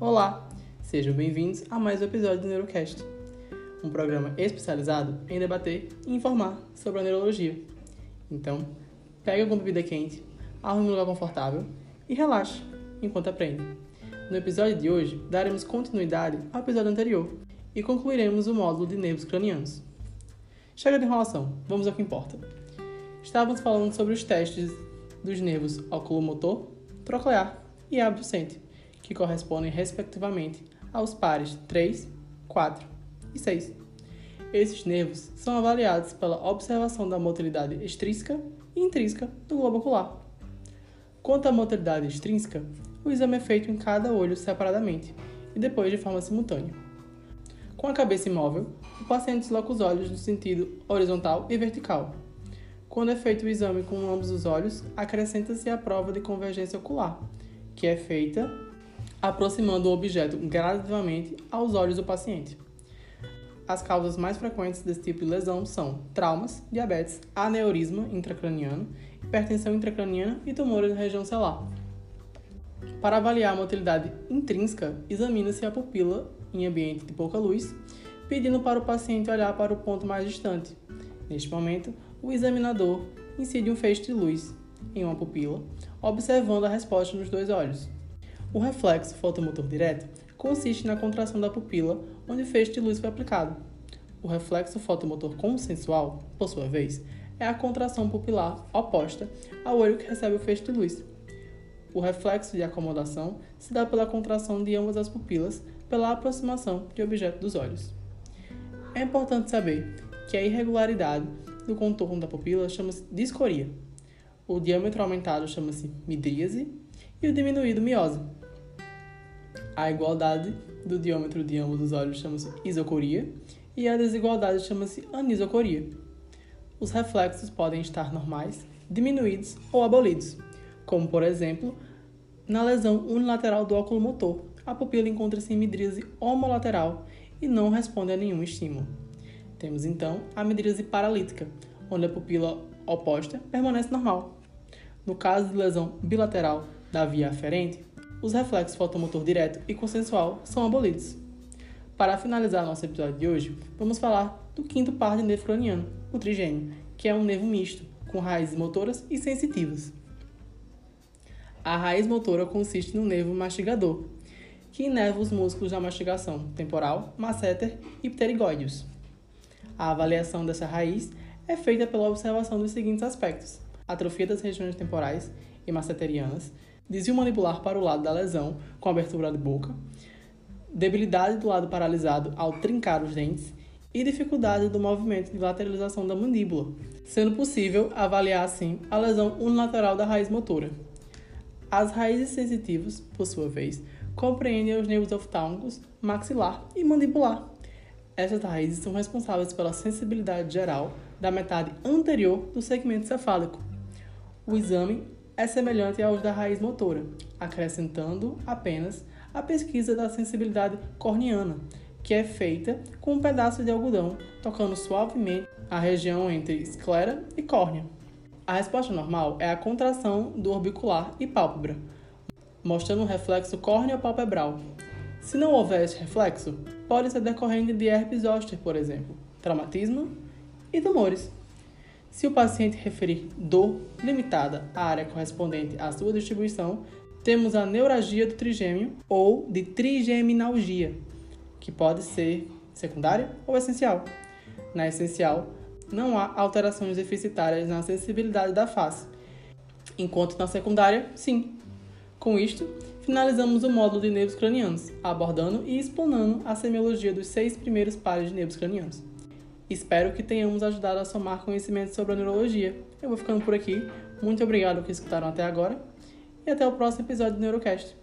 Olá, sejam bem-vindos a mais um episódio do Neurocast, um programa especializado em debater e informar sobre a neurologia. Então, pegue alguma bebida quente, arrume um lugar confortável e relaxe enquanto aprende. No episódio de hoje, daremos continuidade ao episódio anterior e concluiremos o módulo de nervos cranianos. Chega de enrolação, vamos ao que importa. Estávamos falando sobre os testes dos nervos oculomotor, troclear e abducente, que correspondem respectivamente aos pares 3, 4 e 6. Esses nervos são avaliados pela observação da motilidade extrínseca e intrínseca do globo ocular. Quanto à motilidade extrínseca, o exame é feito em cada olho separadamente e depois de forma simultânea. Com a cabeça imóvel, o paciente desloca os olhos no sentido horizontal e vertical. Quando é feito o exame com ambos os olhos, acrescenta-se a prova de convergência ocular, que é feita aproximando o objeto gradativamente aos olhos do paciente. As causas mais frequentes desse tipo de lesão são traumas, diabetes, aneurisma intracraniano, hipertensão intracraniana e tumores na região celular. Para avaliar a motilidade intrínseca, examina-se a pupila em ambiente de pouca luz, pedindo para o paciente olhar para o ponto mais distante. Neste momento, o examinador incide um feixe de luz em uma pupila, observando a resposta nos dois olhos. O reflexo fotomotor direto consiste na contração da pupila onde o feixe de luz foi aplicado. O reflexo fotomotor consensual, por sua vez, é a contração pupilar oposta ao olho que recebe o feixe de luz. O reflexo de acomodação se dá pela contração de ambas as pupilas pela aproximação de objeto dos olhos. É importante saber que a irregularidade do contorno da pupila chama-se discoria. O diâmetro aumentado chama-se midríase e o diminuído miose. A igualdade do diâmetro de ambos os olhos chama-se isocoria e a desigualdade chama-se anisocoria. Os reflexos podem estar normais, diminuídos ou abolidos, como por exemplo, na lesão unilateral do óculo motor, a pupila encontra-se em midríase homolateral e não responde a nenhum estímulo. Temos então a midríase paralítica, onde a pupila oposta permanece normal. No caso de lesão bilateral da via aferente, os reflexos fotomotor direto e consensual são abolidos. Para finalizar nosso episódio de hoje, vamos falar do quinto par de nervo craniano, o trigêmeo, que é um nervo misto, com raízes motoras e sensitivas. A raiz motora consiste no nervo mastigador, que inerva os músculos da mastigação temporal, masseter e pterigóideos. A avaliação dessa raiz é feita pela observação dos seguintes aspectos: atrofia das regiões temporais e masseterianas, desvio mandibular para o lado da lesão com abertura de boca, debilidade do lado paralisado ao trincar os dentes e dificuldade do movimento de lateralização da mandíbula, sendo possível avaliar assim a lesão unilateral da raiz motora. As raízes sensitivas, por sua vez, compreendem os nervos oftálmicos, maxilar e mandibular. Essas raízes são responsáveis pela sensibilidade geral da metade anterior do segmento cefálico. O exame é semelhante aos da raiz motora, acrescentando apenas a pesquisa da sensibilidade corneana, que é feita com um pedaço de algodão tocando suavemente a região entre esclera e córnea. A resposta normal é a contração do orbicular e pálpebra, mostrando um reflexo córneo-palpebral. Se não houver esse reflexo, pode ser decorrente de herpes zoster, por exemplo, traumatismo e tumores. Se o paciente referir dor limitada à área correspondente à sua distribuição, temos a neuralgia do trigêmeo ou de trigeminalgia, que pode ser secundária ou essencial. Na essencial, não há alterações deficitárias na sensibilidade da face, enquanto na secundária, sim. Com isto, finalizamos o módulo de nervos cranianos, abordando e explanando a semiologia dos seis primeiros pares de nervos cranianos. Espero que tenhamos ajudado a somar conhecimento sobre a neurologia. Eu vou ficando por aqui. Muito obrigado por escutaram até agora e até o próximo episódio do Neurocast.